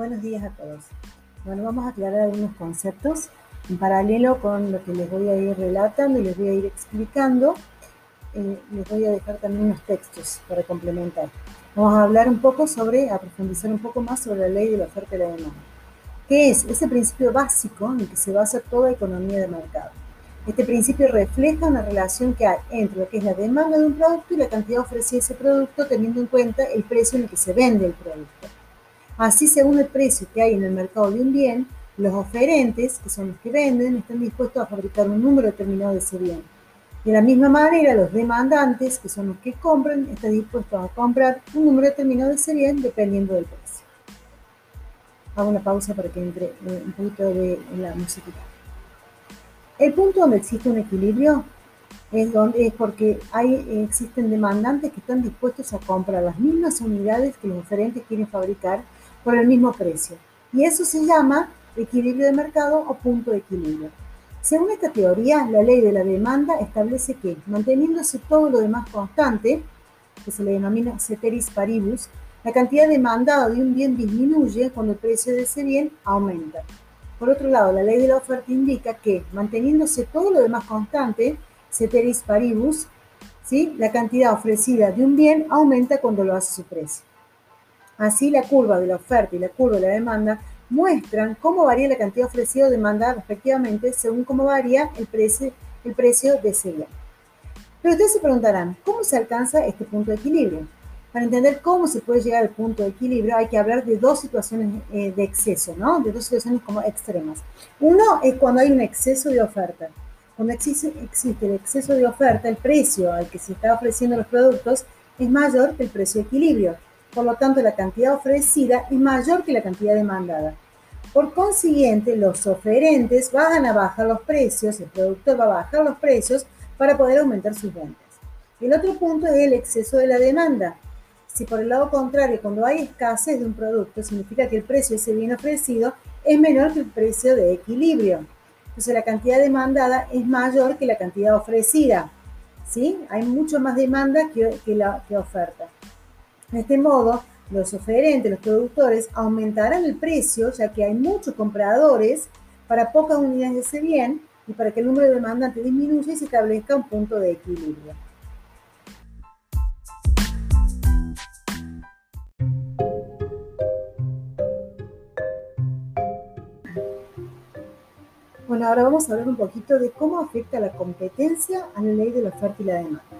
Buenos días a todos. Bueno, vamos a aclarar algunos conceptos en paralelo con lo que les voy a ir relatando y les voy a ir explicando. Eh, les voy a dejar también unos textos para complementar. Vamos a hablar un poco sobre, a profundizar un poco más sobre la ley de la oferta y la demanda. ¿Qué es? Ese principio básico en el que se basa toda economía de mercado. Este principio refleja una relación que hay entre lo que es la demanda de un producto y la cantidad ofrecida ese producto, teniendo en cuenta el precio en el que se vende el producto. Así, según el precio que hay en el mercado de un bien, los oferentes, que son los que venden, están dispuestos a fabricar un número determinado de ese bien. De la misma manera, los demandantes, que son los que compran, están dispuestos a comprar un número determinado de ese bien dependiendo del precio. Hago una pausa para que entre eh, un poquito de la música. El punto donde existe un equilibrio es, donde, es porque hay, existen demandantes que están dispuestos a comprar las mismas unidades que los oferentes quieren fabricar por el mismo precio. Y eso se llama equilibrio de mercado o punto de equilibrio. Según esta teoría, la ley de la demanda establece que, manteniéndose todo lo demás constante, que se le denomina ceteris paribus, la cantidad demandada de un bien disminuye cuando el precio de ese bien aumenta. Por otro lado, la ley de la oferta indica que, manteniéndose todo lo demás constante, ceteris paribus, ¿sí? la cantidad ofrecida de un bien aumenta cuando lo hace su precio. Así, la curva de la oferta y la curva de la demanda muestran cómo varía la cantidad ofrecida o demanda respectivamente según cómo varía el precio, el precio de ese bien. Pero ustedes se preguntarán, ¿cómo se alcanza este punto de equilibrio? Para entender cómo se puede llegar al punto de equilibrio hay que hablar de dos situaciones eh, de exceso, ¿no? De dos situaciones como extremas. Uno es cuando hay un exceso de oferta. Cuando existe, existe el exceso de oferta, el precio al que se está ofreciendo los productos es mayor que el precio de equilibrio por lo tanto la cantidad ofrecida es mayor que la cantidad demandada. Por consiguiente, los oferentes van a bajar los precios, el productor va a bajar los precios para poder aumentar sus ventas. El otro punto es el exceso de la demanda. Si por el lado contrario, cuando hay escasez de un producto, significa que el precio de ese bien ofrecido es menor que el precio de equilibrio. Entonces la cantidad demandada es mayor que la cantidad ofrecida. ¿sí? Hay mucho más demanda que, la que oferta. De este modo, los oferentes, los productores, aumentarán el precio, ya que hay muchos compradores para pocas unidades de ese bien y para que el número de demandantes disminuya y se establezca un punto de equilibrio. Bueno, ahora vamos a hablar un poquito de cómo afecta la competencia a la ley de la oferta y la demanda.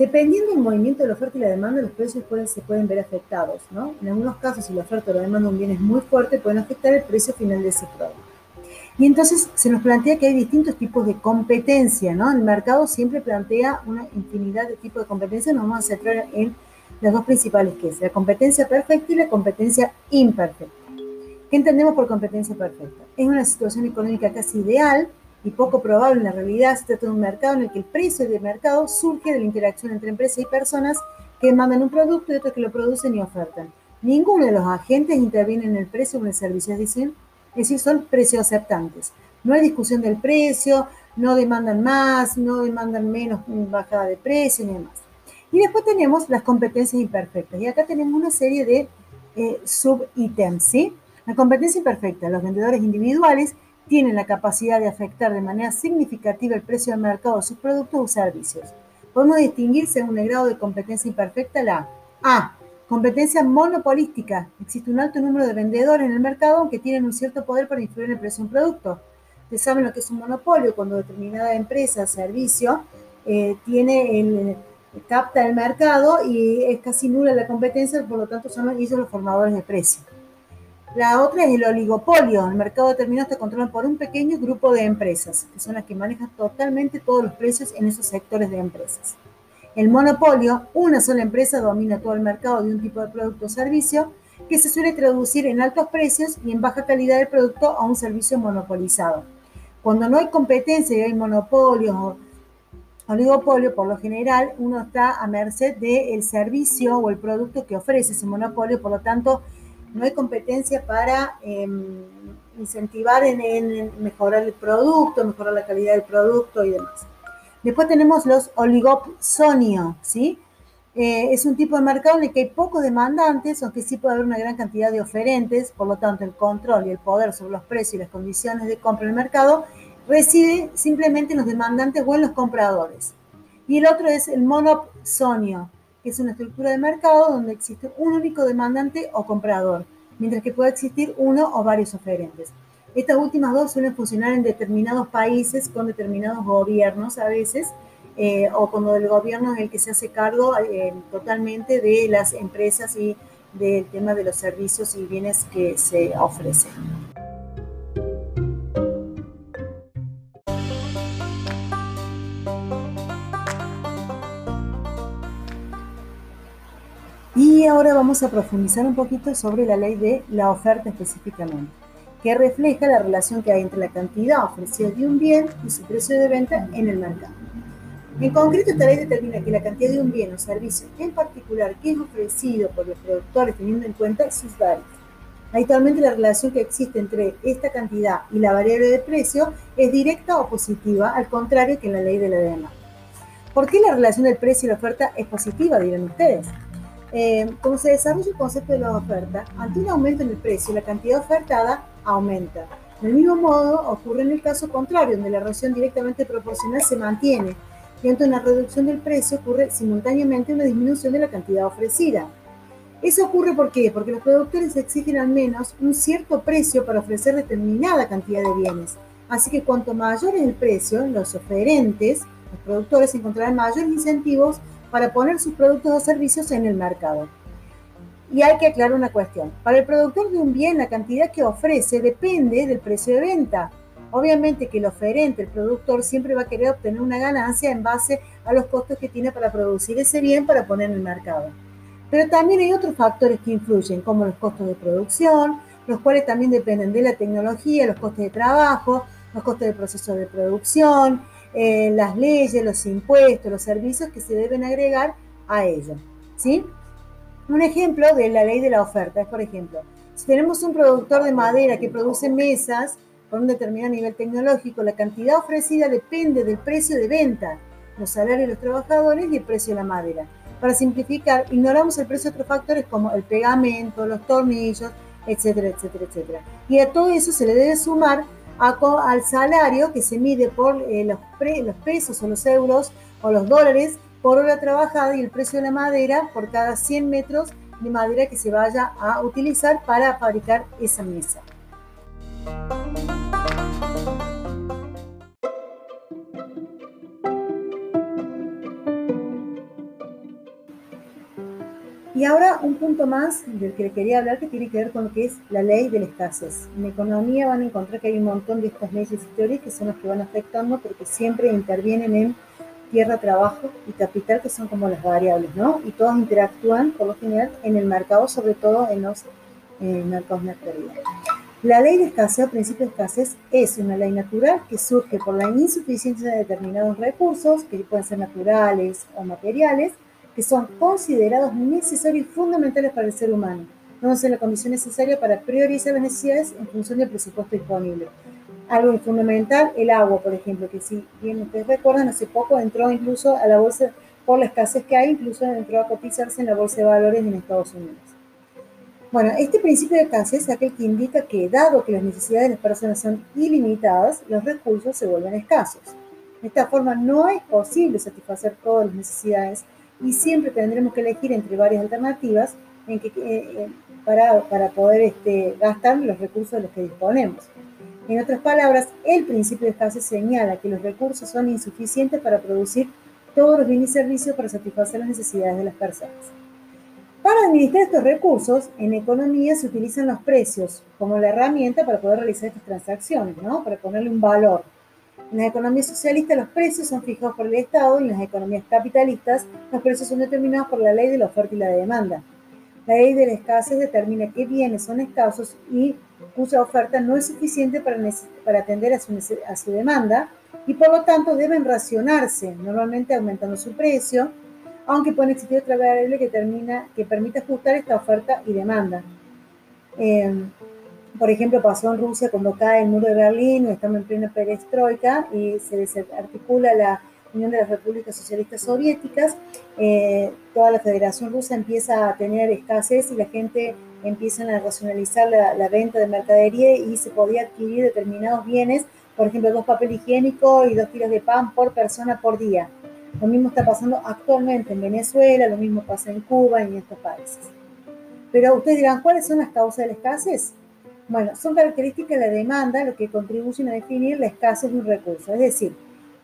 Dependiendo del movimiento de la oferta y la demanda, los precios se pueden ver afectados, ¿no? En algunos casos, si la oferta o la demanda de un bien es muy fuerte, pueden afectar el precio final de ese producto. Y entonces se nos plantea que hay distintos tipos de competencia, ¿no? El mercado siempre plantea una infinidad de tipos de competencia, nos vamos a centrar en las dos principales que es la competencia perfecta y la competencia imperfecta. ¿Qué entendemos por competencia perfecta? Es una situación económica casi ideal y poco probable en la realidad se trata de un mercado en el que el precio del mercado surge de la interacción entre empresas y personas que mandan un producto y otros que lo producen y ofertan. Ninguno de los agentes interviene en el precio o en el servicio, es decir, es decir, son precios aceptantes. No hay discusión del precio, no demandan más, no demandan menos bajada de precio ni demás. Y después tenemos las competencias imperfectas. Y acá tenemos una serie de eh, sub-ítems, ¿sí? La competencia imperfecta, los vendedores individuales tienen la capacidad de afectar de manera significativa el precio del mercado de sus productos o servicios. Podemos distinguir según el grado de competencia imperfecta la A. Competencia monopolística. Existe un alto número de vendedores en el mercado que tienen un cierto poder para influir en el precio de un producto. Ustedes saben lo que es un monopolio, cuando determinada empresa, servicio, eh, tiene el, capta el mercado y es casi nula la competencia, por lo tanto son ellos los formadores de precio. La otra es el oligopolio. El mercado determinado está controlado por un pequeño grupo de empresas, que son las que manejan totalmente todos los precios en esos sectores de empresas. El monopolio, una sola empresa domina todo el mercado de un tipo de producto o servicio que se suele traducir en altos precios y en baja calidad del producto a un servicio monopolizado. Cuando no hay competencia y hay monopolios o oligopolio, por lo general uno está a merced del servicio o el producto que ofrece ese monopolio, por lo tanto no hay competencia para em, incentivar en, mejorar el producto, mejorar la calidad del producto y demás. Después tenemos los oligopsonios, ¿sí? Eh, es un tipo de mercado en el que hay pocos demandantes, aunque sí puede haber una gran cantidad de oferentes, por lo tanto el control y el poder sobre los precios y las condiciones de compra en el mercado reside simplemente en los demandantes o en los compradores. Y el otro es el monopsonio, es una estructura de mercado donde existe un único demandante o comprador, mientras que puede existir uno o varios oferentes. Estas últimas dos suelen funcionar en determinados países con determinados gobiernos a veces, eh, o cuando el gobierno es el que se hace cargo eh, totalmente de las empresas y del tema de los servicios y bienes que se ofrecen. Ahora vamos a profundizar un poquito sobre la ley de la oferta específicamente, que refleja la relación que hay entre la cantidad ofrecida de un bien y su precio de venta en el mercado. En concreto, esta ley determina que la cantidad de un bien o servicio en particular que es ofrecido por los productores teniendo en cuenta sus variables. Habitualmente la relación que existe entre esta cantidad y la variable de precio es directa o positiva, al contrario que en la ley de la demanda. ¿Por qué la relación del precio y la oferta es positiva, dirán ustedes? Eh, como se desarrolla el concepto de la oferta, ante un aumento en el precio, la cantidad ofertada aumenta. Del mismo modo, ocurre en el caso contrario, donde la relación directamente proporcional se mantiene, y ante una reducción del precio ocurre simultáneamente una disminución de la cantidad ofrecida. Eso ocurre ¿por qué? porque los productores exigen al menos un cierto precio para ofrecer determinada cantidad de bienes. Así que cuanto mayor es el precio, los oferentes, los productores encontrarán mayores incentivos para poner sus productos o servicios en el mercado. Y hay que aclarar una cuestión. Para el productor de un bien, la cantidad que ofrece depende del precio de venta. Obviamente que el oferente, el productor, siempre va a querer obtener una ganancia en base a los costos que tiene para producir ese bien para poner en el mercado. Pero también hay otros factores que influyen, como los costos de producción, los cuales también dependen de la tecnología, los costos de trabajo, los costos de proceso de producción, eh, las leyes, los impuestos, los servicios que se deben agregar a ello. ¿sí? Un ejemplo de la ley de la oferta es, por ejemplo, si tenemos un productor de madera que produce mesas con un determinado nivel tecnológico, la cantidad ofrecida depende del precio de venta, los salarios de los trabajadores y el precio de la madera. Para simplificar, ignoramos el precio de otros factores como el pegamento, los tornillos, etcétera, etcétera, etcétera. Y a todo eso se le debe sumar al salario que se mide por eh, los, los pesos o los euros o los dólares por hora trabajada y el precio de la madera por cada 100 metros de madera que se vaya a utilizar para fabricar esa mesa. Y ahora un punto más del que quería hablar que tiene que ver con lo que es la ley de la escasez. En economía van a encontrar que hay un montón de estas leyes y teorías que son las que van afectando porque siempre intervienen en tierra, trabajo y capital que son como las variables, ¿no? Y todas interactúan por lo general en el mercado, sobre todo en los mercados naturales. La ley de escasez o principio de escasez es una ley natural que surge por la insuficiencia de determinados recursos, que pueden ser naturales o materiales, que son considerados necesarios y fundamentales para el ser humano, no son la condición necesaria para priorizar las necesidades en función del presupuesto disponible. Algo fundamental, el agua, por ejemplo, que si bien ustedes recuerdan, hace poco entró incluso a la bolsa, por la escasez que hay, incluso entró a cotizarse en la bolsa de valores en Estados Unidos. Bueno, este principio de escasez es aquel que indica que, dado que las necesidades de las personas son ilimitadas, los recursos se vuelven escasos. De esta forma, no es posible satisfacer todas las necesidades y siempre tendremos que elegir entre varias alternativas en que, eh, eh, para, para, poder este, gastar los recursos de los que disponemos. En otras palabras, el principio de escasez señala que los recursos son insuficientes para producir todos los bienes y servicios para satisfacer las necesidades de las personas. Para administrar estos recursos, en economía se utilizan los precios como la herramienta para poder realizar estas transacciones, ¿no? para ponerle un valor. En las economías socialistas los precios son fijados por el Estado y en las economías capitalistas los precios son determinados por la ley de la oferta y la demanda. La ley de la escasez determina qué bienes son escasos y cuya oferta no es suficiente para, para atender a su, a su demanda y por lo tanto deben racionarse, normalmente aumentando su precio, aunque puede existir otra variable que, termina, que permite ajustar esta oferta y demanda. Eh, por ejemplo, pasó en Rusia cuando cae el muro de Berlín, estamos en plena perestroika y se desarticula la Unión de las Repúblicas Socialistas Soviéticas, eh, toda la Federación Rusa empieza a tener escasez y la gente empieza a racionalizar la, venta de mercadería y se podía adquirir determinados bienes, por ejemplo, dos papel higiénico y dos kilos de pan por persona por día. Lo mismo está pasando actualmente en Venezuela, lo mismo pasa en Cuba y en estos países. Pero ustedes dirán, ¿cuáles son las causas de la escasez? Bueno, son características de la demanda lo que contribuyen a definir la escasez de un recurso. Es decir,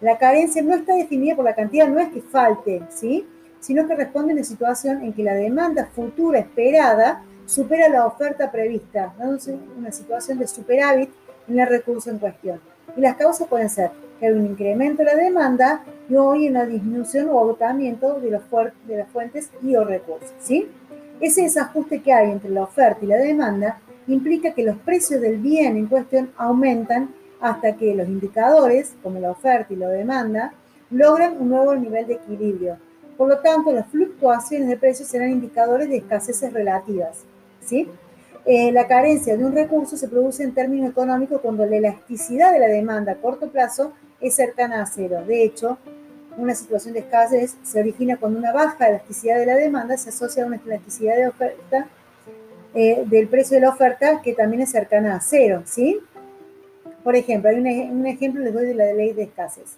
la carencia no está definida por la cantidad, no es que falte, ¿sí? sino que responde a una situación en que la demanda futura esperada supera la oferta prevista, dándose una situación de superávit en el recurso en cuestión. Y las causas pueden ser que hay un incremento de la demanda y hoy una disminución o agotamiento de, los de las fuentes y o recursos. ¿sí? Ese desajuste que hay entre la oferta y la demanda implica que los precios del bien en cuestión aumentan hasta que los indicadores, como la oferta y la demanda, logran un nuevo nivel de equilibrio. Por lo tanto, las fluctuaciones de precios serán indicadores de escaseces relativas. ¿sí? Eh, la carencia de un recurso se produce en términos económicos cuando la elasticidad de la demanda a corto plazo es cercana a cero. De hecho, una situación de escasez se origina cuando una baja elasticidad de la demanda se asocia a una elasticidad de oferta eh, del precio de la oferta que también es cercana a cero, ¿sí? Por ejemplo, hay un, ejemplo, les doy de la ley de escasez.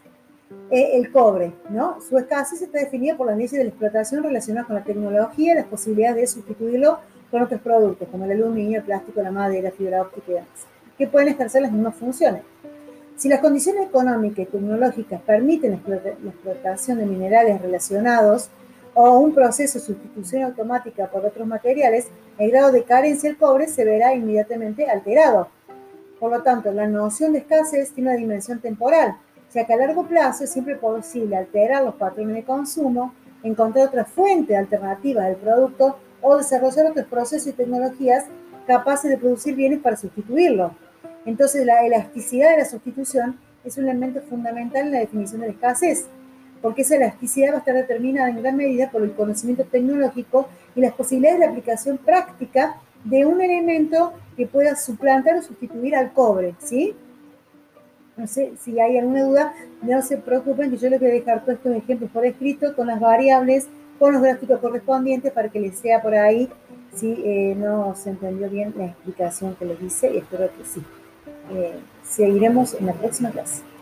Eh, el cobre, ¿no? Su escasez está definida por las leyes de la explotación relacionadas con la tecnología y las posibilidades de sustituirlo con otros productos, como el aluminio, el plástico, la madera, fibra óptica y demás, que pueden ejercer las mismas funciones. Si las condiciones económicas y tecnológicas permiten la explotación de minerales relacionados o un proceso de sustitución automática por otros materiales, el grado de carencia del cobre se verá inmediatamente alterado. Por lo tanto, la noción de escasez tiene una dimensión temporal, ya que a largo plazo es siempre posible alterar los patrones de consumo, encontrar otra fuente alternativa del producto o desarrollar otros procesos y tecnologías capaces de producir bienes para sustituirlo. Entonces, la elasticidad de la sustitución es un elemento fundamental en la definición de la escasez, porque esa elasticidad va a estar determinada en gran medida por el conocimiento tecnológico y las posibilidades de aplicación práctica de un elemento que pueda suplantar o sustituir al cobre, ¿sí? No sé si hay alguna duda, no se preocupen que yo les voy a dejar todos estos ejemplos por escrito con las variables, con los gráficos correspondientes para que les sea por ahí si eh, no se entendió bien la explicación que les hice y espero que sí. Eh, seguiremos en la próxima clase.